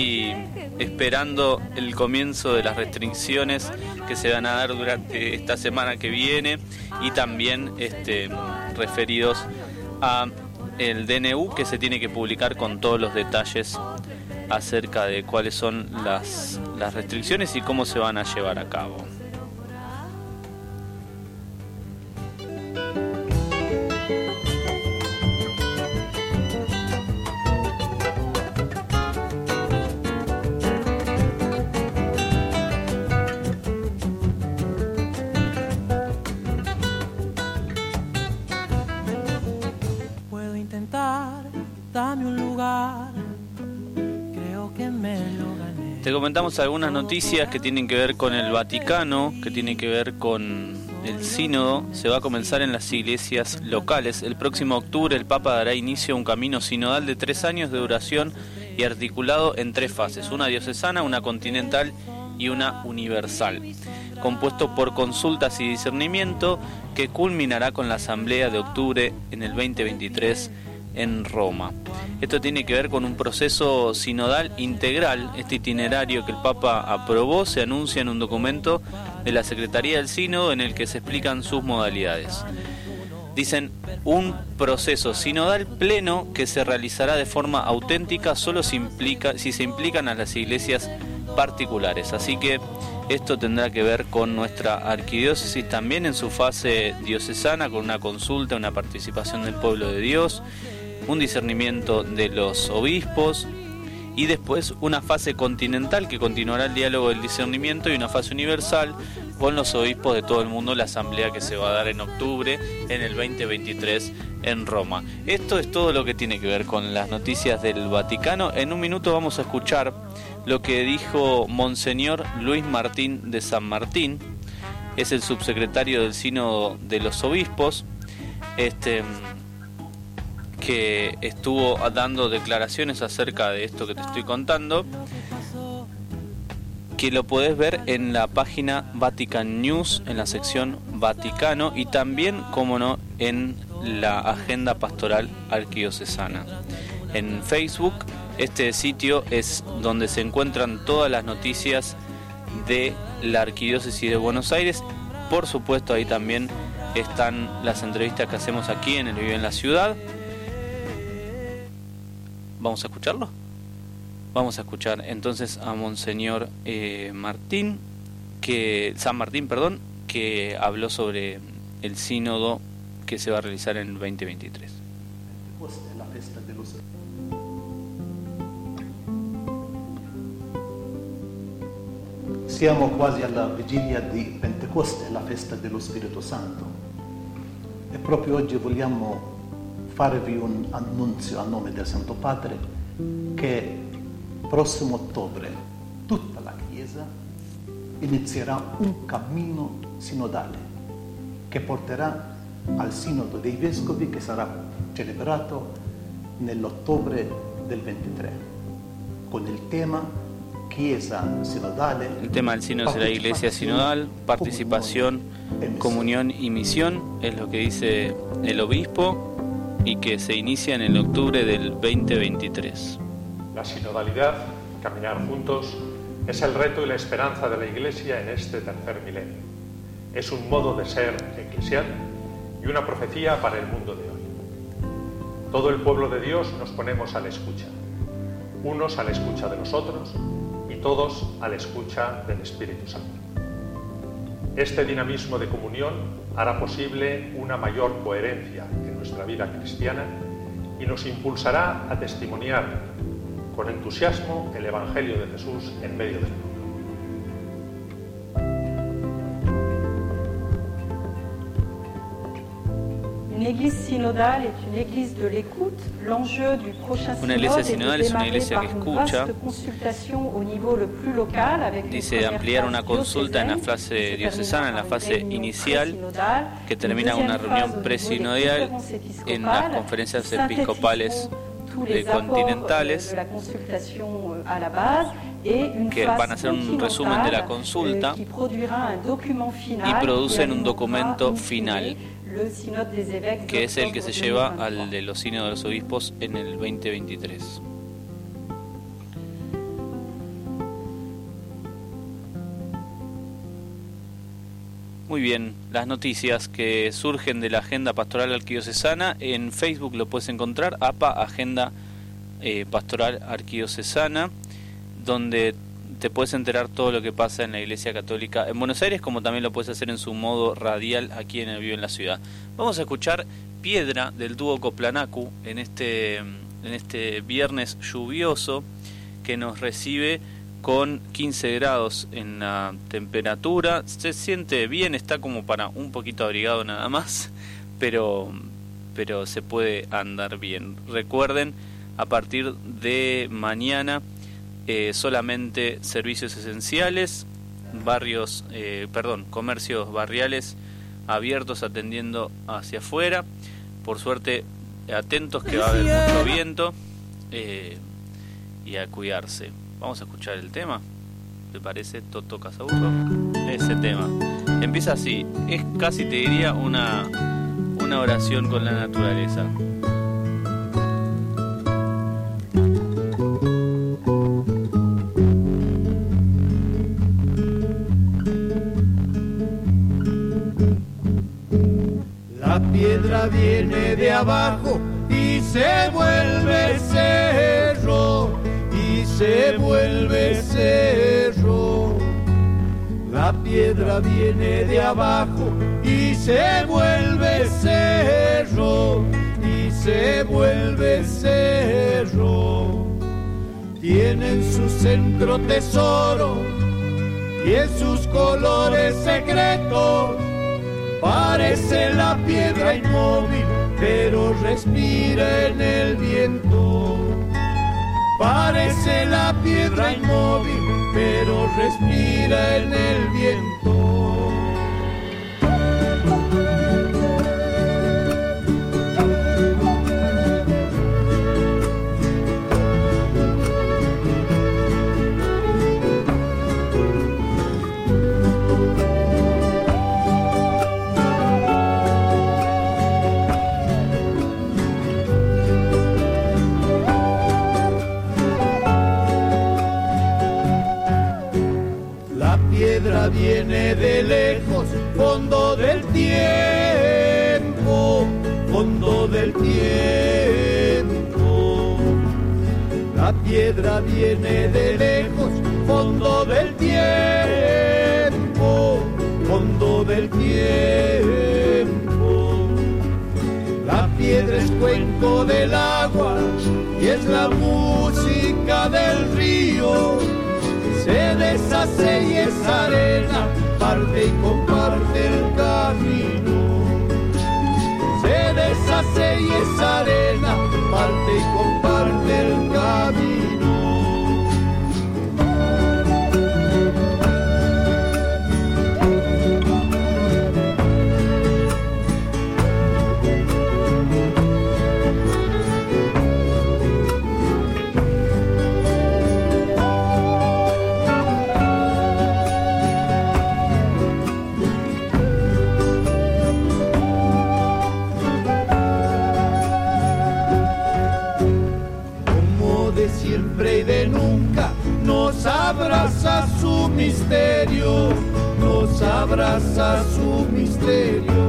y esperando el comienzo de las restricciones que se van a dar durante esta semana que viene y también este, referidos a el DNU que se tiene que publicar con todos los detalles acerca de cuáles son las, las restricciones y cómo se van a llevar a cabo. Te comentamos algunas noticias que tienen que ver con el Vaticano, que tienen que ver con el sínodo. Se va a comenzar en las iglesias locales. El próximo octubre el Papa dará inicio a un camino sinodal de tres años de duración y articulado en tres fases, una diocesana, una continental y una universal, compuesto por consultas y discernimiento que culminará con la Asamblea de octubre en el 2023 en Roma. Esto tiene que ver con un proceso sinodal integral. Este itinerario que el Papa aprobó se anuncia en un documento de la Secretaría del Sínodo en el que se explican sus modalidades. Dicen un proceso sinodal pleno que se realizará de forma auténtica solo si, implica, si se implican a las iglesias particulares. Así que esto tendrá que ver con nuestra arquidiócesis también en su fase diocesana, con una consulta, una participación del pueblo de Dios un discernimiento de los obispos y después una fase continental que continuará el diálogo del discernimiento y una fase universal con los obispos de todo el mundo, la asamblea que se va a dar en octubre en el 2023 en Roma. Esto es todo lo que tiene que ver con las noticias del Vaticano. En un minuto vamos a escuchar lo que dijo Monseñor Luis Martín de San Martín, es el subsecretario del Sínodo de los Obispos. Este, que estuvo dando declaraciones acerca de esto que te estoy contando, que lo podés ver en la página Vatican News, en la sección Vaticano y también, como no, en la agenda pastoral arquidiocesana. En Facebook, este sitio es donde se encuentran todas las noticias de la arquidiócesis de Buenos Aires. Por supuesto, ahí también están las entrevistas que hacemos aquí en el Vive en la Ciudad ¿Vamos a escucharlo? Vamos a escuchar entonces a Monseñor eh, Martín, que San Martín, perdón, que habló sobre el sínodo que se va a realizar en el 2023. Siamo quasi alla vigilia di Pentecoste, la festa dello Spirito Santo. E proprio oggi vogliamo farvi un annunzio a nome del Santo Padre che prossimo ottobre tutta la Chiesa inizierà un cammino sinodale che porterà al Sinodo dei Vescovi che sarà celebrato nell'ottobre del 23 con il tema Chiesa sinodale. El tema del sínodo será Iglesia sinodal, participación, comunión y misión, es lo que dice el obispo y que se inicia en octubre del 2023. La sinodalidad, caminar juntos, es el reto y la esperanza de la Iglesia en este tercer milenio. Es un modo de ser eclesial y una profecía para el mundo de hoy. Todo el pueblo de Dios nos ponemos a la escucha, unos a la escucha de los otros y todos a la escucha del Espíritu Santo. Este dinamismo de comunión hará posible una mayor coherencia nuestra vida cristiana y nos impulsará a testimoniar con entusiasmo el Evangelio de Jesús en medio del mundo. Una iglesia sinodal es una iglesia de que escucha. Dice ampliar una consulta en la fase diocesana, en la fase inicial, que termina una reunión presinodial en las conferencias episcopales continentales que van a hacer un resumen de la consulta y producen un documento final que es el que se lleva al de los sínodos de los obispos en el 2023. Muy bien, las noticias que surgen de la Agenda Pastoral Arquidiocesana, en Facebook lo puedes encontrar, APA Agenda eh, Pastoral Arquidiocesana, donde te puedes enterar todo lo que pasa en la Iglesia Católica en Buenos Aires, como también lo puedes hacer en su modo radial aquí en el Vivo en la Ciudad. Vamos a escuchar Piedra del dúo Coplanacu en este, en este viernes lluvioso que nos recibe con 15 grados en la temperatura. Se siente bien, está como para un poquito abrigado nada más, pero, pero se puede andar bien. Recuerden, a partir de mañana eh, solamente servicios esenciales, barrios, eh, perdón, comercios barriales abiertos atendiendo hacia afuera. Por suerte, atentos que va a haber mucho viento eh, y a cuidarse. Vamos a escuchar el tema. ¿Te parece Toto Casaburro? Ese tema. Empieza así. Es casi, te diría, una, una oración con la naturaleza. La piedra viene de abajo y se vuelve cerro se vuelve cerro. La piedra viene de abajo y se vuelve cerro, y se vuelve cerro. Tiene en su centro tesoro y en sus colores secretos. Parece la piedra inmóvil, pero respira en el viento. Parece la piedra inmóvil, pero respira en el viento. Viene de lejos, fondo del tiempo, fondo del tiempo. La piedra viene de lejos, fondo del tiempo, fondo del tiempo. La piedra es cuenco del agua y es la música del río se deshace y es arena, parte y comparte el camino. Se deshace y es arena, parte y comparte el camino. Su misterio.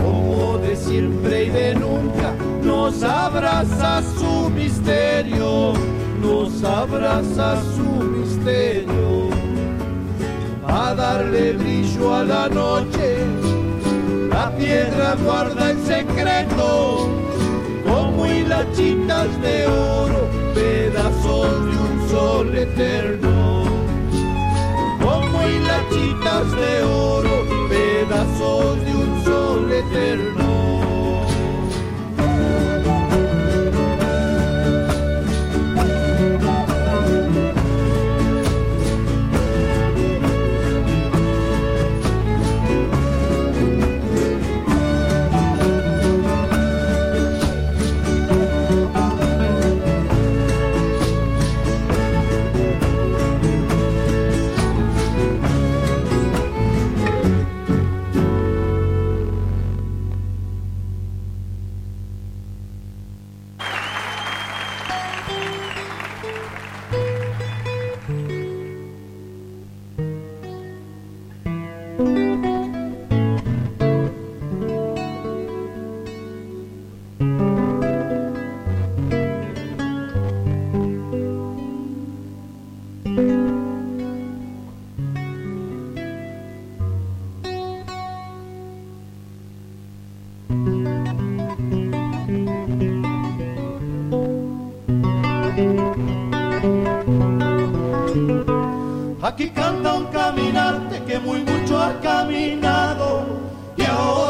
Como de siempre y de nunca, nos abraza su misterio, nos abraza su misterio. A darle brillo a la noche, la piedra guarda el secreto, como hilachitas de oro, pedazos de un sol eterno, hilachitas de oro, pedazos de un sol eterno.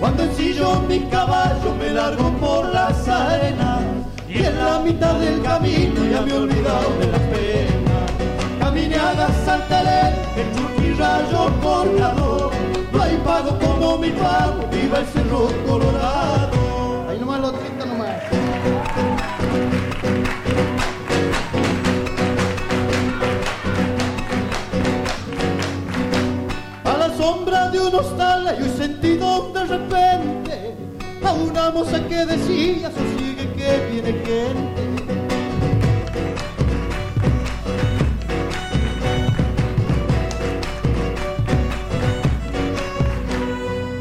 Cuando ensillo mi caballo me largo por las arenas y en la mitad del camino ya me he olvidado de las penas. Caminé a la Santalén, el churquirrayo cortador, no hay pago como mi pago, viva el cerro colorado. repente a una moza que decía, sigue que viene gente.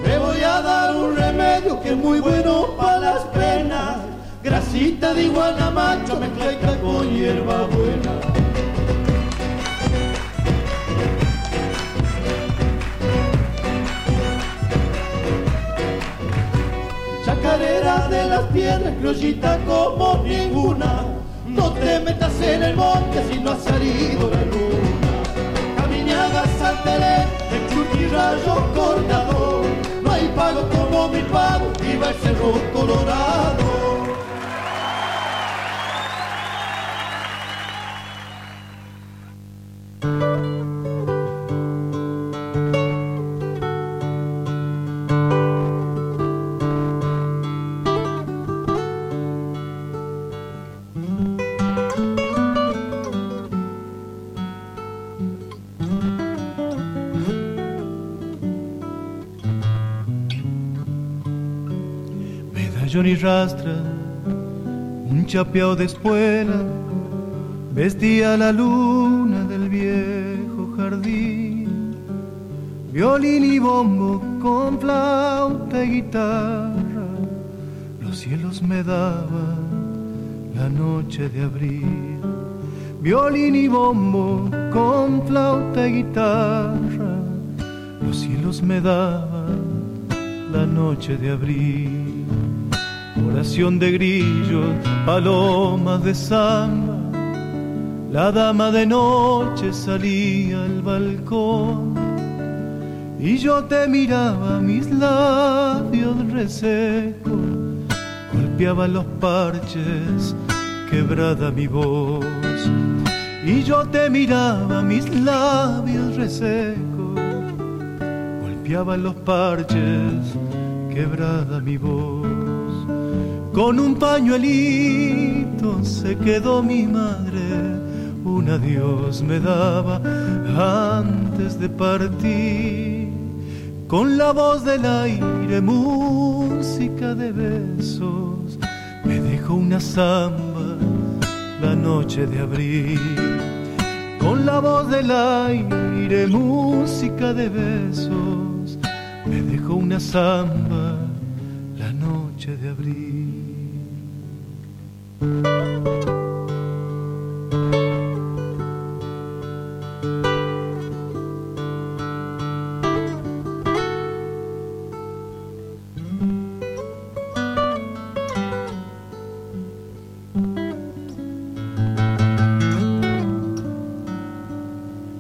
Me voy a dar un remedio que es muy bueno para las penas, grasita de iguana macho mezclada con hierba buena. de las piedras, criollita como ninguna. No te metas en el monte si no ha salido la luna. Caminadas al Telén, el churquirrayo cortador. No hay pago como mi pago, viva el cerro colorado. Rastra, un chapeado de espuela, vestía la luna del viejo jardín, violín y bombo con flauta y guitarra, los cielos me daban la noche de abril, violín y bombo con flauta y guitarra, los cielos me daban la noche de abril oración de grillos, palomas de samba. La dama de noche salía al balcón y yo te miraba mis labios resecos, golpeaba los parches, quebrada mi voz. Y yo te miraba mis labios resecos, golpeaba los parches, quebrada mi voz. Con un pañuelito se quedó mi madre, un adiós me daba antes de partir. Con la voz del aire, música de besos, me dejó una samba la noche de abril. Con la voz del aire, música de besos, me dejó una samba noche de abril.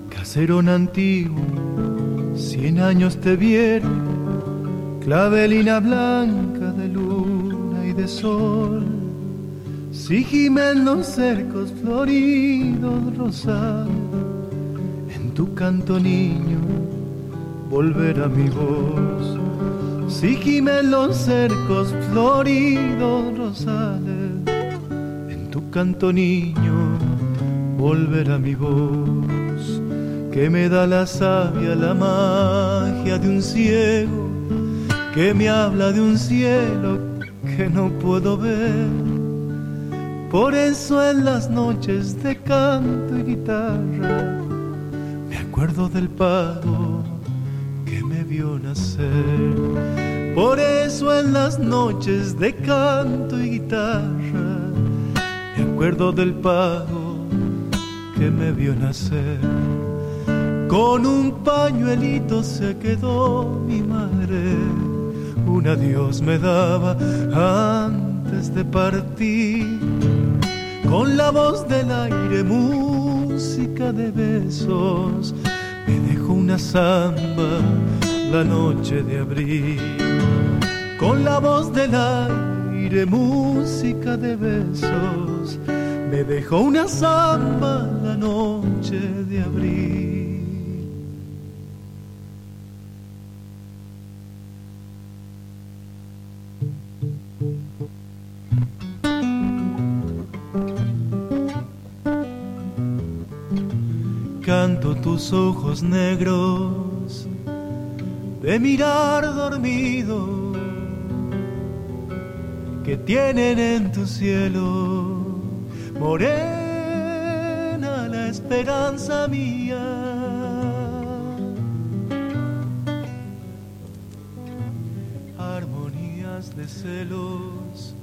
Caserón antiguo, cien años te vieron, clavelina blanca de luna y de sol si gimen los cercos floridos rosados, en tu canto niño volver a mi voz. Si gimen los cercos floridos rosales, en tu canto niño volver a mi voz, que me da la sabia, la magia de un ciego, que me habla de un cielo que no puedo ver. Por eso en las noches de canto y guitarra me acuerdo del pago que me vio nacer. Por eso en las noches de canto y guitarra me acuerdo del pago que me vio nacer. Con un pañuelito se quedó mi madre, un adiós me daba antes de partir. Con la voz del aire, música de besos, me dejó una samba la noche de abril. Con la voz del aire, música de besos, me dejó una samba la noche de abril. Canto tus ojos negros de mirar dormido que tienen en tu cielo morena la esperanza mía. Armonías de celos,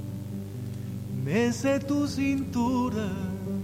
mece tu cintura